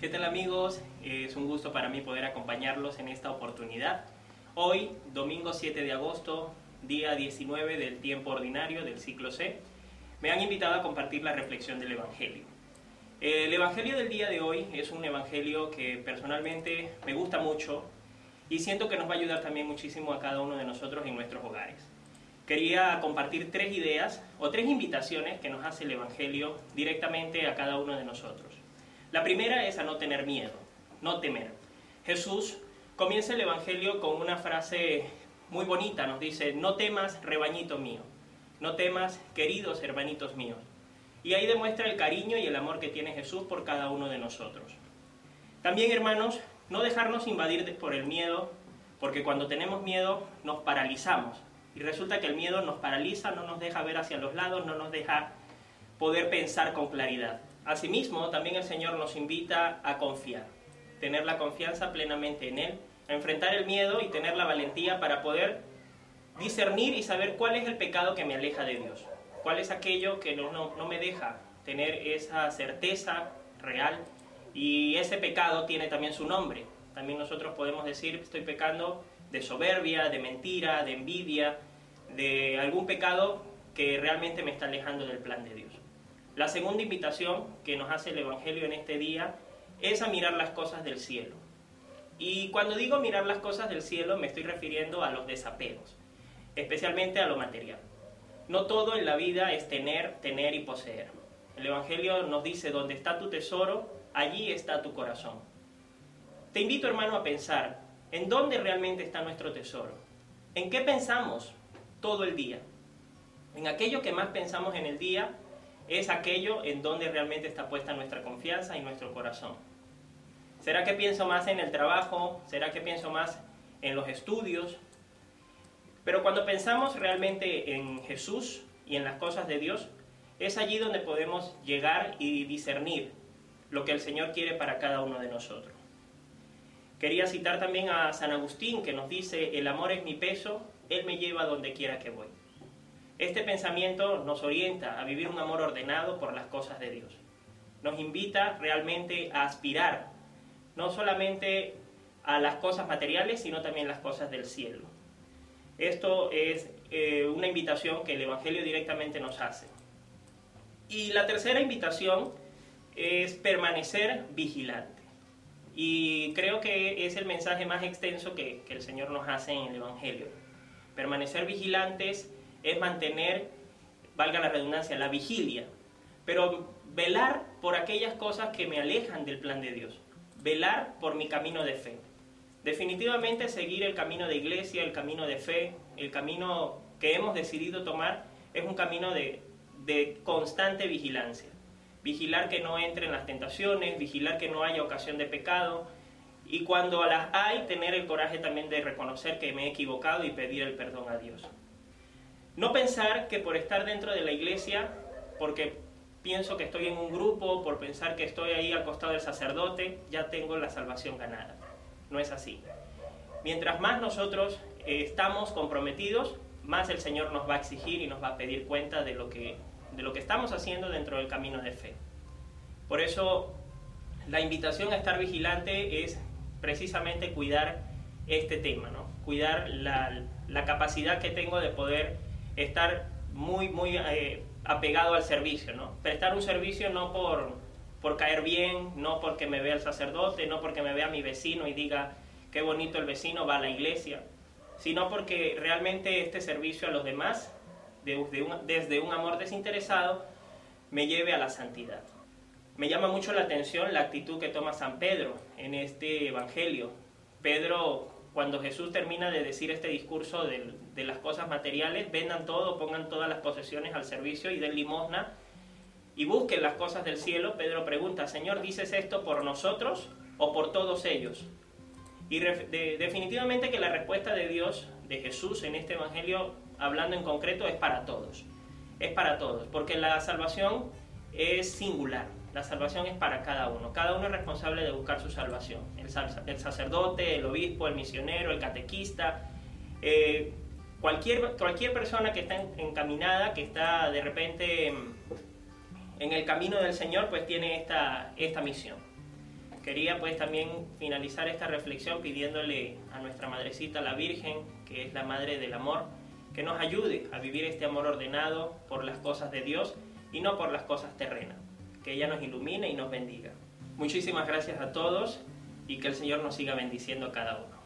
¿Qué tal amigos? Es un gusto para mí poder acompañarlos en esta oportunidad. Hoy, domingo 7 de agosto, día 19 del tiempo ordinario del ciclo C, me han invitado a compartir la reflexión del Evangelio. El Evangelio del día de hoy es un Evangelio que personalmente me gusta mucho y siento que nos va a ayudar también muchísimo a cada uno de nosotros en nuestros hogares. Quería compartir tres ideas o tres invitaciones que nos hace el Evangelio directamente a cada uno de nosotros. La primera es a no tener miedo, no temer. Jesús comienza el Evangelio con una frase muy bonita, nos dice, no temas, rebañito mío, no temas, queridos hermanitos míos. Y ahí demuestra el cariño y el amor que tiene Jesús por cada uno de nosotros. También, hermanos, no dejarnos invadir por el miedo, porque cuando tenemos miedo nos paralizamos. Y resulta que el miedo nos paraliza, no nos deja ver hacia los lados, no nos deja poder pensar con claridad. Asimismo, también el Señor nos invita a confiar, tener la confianza plenamente en Él, a enfrentar el miedo y tener la valentía para poder discernir y saber cuál es el pecado que me aleja de Dios, cuál es aquello que no, no, me deja tener esa certeza real y ese pecado tiene también su nombre. También nosotros podemos decir estoy pecando de soberbia, de mentira, de envidia, de algún pecado que realmente me está alejando del plan de Dios. La segunda invitación que nos hace el Evangelio en este día es a mirar las cosas del cielo. Y cuando digo mirar las cosas del cielo me estoy refiriendo a los desapegos, especialmente a lo material. No todo en la vida es tener, tener y poseer. El Evangelio nos dice, donde está tu tesoro, allí está tu corazón. Te invito hermano a pensar, ¿en dónde realmente está nuestro tesoro? ¿En qué pensamos todo el día? En aquello que más pensamos en el día es aquello en donde realmente está puesta nuestra confianza y nuestro corazón. ¿Será que pienso más en el trabajo? ¿Será que pienso más en los estudios? Pero cuando pensamos realmente en Jesús y en las cosas de Dios, es allí donde podemos llegar y discernir lo que el Señor quiere para cada uno de nosotros. Quería citar también a San Agustín que nos dice, el amor es mi peso, Él me lleva donde quiera que voy. Este pensamiento nos orienta a vivir un amor ordenado por las cosas de Dios. Nos invita realmente a aspirar no solamente a las cosas materiales, sino también las cosas del cielo. Esto es eh, una invitación que el Evangelio directamente nos hace. Y la tercera invitación es permanecer vigilante. Y creo que es el mensaje más extenso que, que el Señor nos hace en el Evangelio. Permanecer vigilantes es mantener, valga la redundancia, la vigilia, pero velar por aquellas cosas que me alejan del plan de Dios, velar por mi camino de fe. Definitivamente seguir el camino de iglesia, el camino de fe, el camino que hemos decidido tomar es un camino de, de constante vigilancia. Vigilar que no entren las tentaciones, vigilar que no haya ocasión de pecado, y cuando las hay, tener el coraje también de reconocer que me he equivocado y pedir el perdón a Dios. No pensar que por estar dentro de la iglesia, porque pienso que estoy en un grupo, por pensar que estoy ahí al costado del sacerdote, ya tengo la salvación ganada. No es así. Mientras más nosotros eh, estamos comprometidos, más el Señor nos va a exigir y nos va a pedir cuenta de lo que, de lo que estamos haciendo dentro del camino de fe. Por eso la invitación a estar vigilante es precisamente cuidar este tema, ¿no? cuidar la, la capacidad que tengo de poder estar muy, muy eh, apegado al servicio, ¿no? Prestar un servicio no por, por caer bien, no porque me vea el sacerdote, no porque me vea mi vecino y diga qué bonito el vecino va a la iglesia, sino porque realmente este servicio a los demás, desde un amor desinteresado, me lleve a la santidad. Me llama mucho la atención la actitud que toma San Pedro en este Evangelio. Pedro cuando Jesús termina de decir este discurso de, las cosas materiales, vendan todo, pongan todas las posesiones al servicio y den limosna y busquen las cosas del cielo, Pedro pregunta, Señor, ¿dices esto por nosotros o por todos ellos? Y definitivamente que la respuesta de Dios, de Jesús en este Evangelio, hablando en concreto, es para todos. Es para todos, porque la salvación es singular. La salvación es para cada uno. Cada uno es responsable de buscar su salvación. El, sacerdote, el obispo, el misionero, el catequista, eh, cualquier, cualquier persona que está encaminada, que está de repente en el camino del Señor, pues tiene esta, esta misión. quería pues también finalizar esta reflexión pidiéndole a nuestra Madrecita, la Virgen, que es la Madre del Amor, que nos ayude a vivir este amor ordenado por las cosas de Dios y no por las cosas terrenas. Que ella nos ilumine y nos bendiga. Muchísimas gracias a todos y que el Señor nos siga bendiciendo a cada uno.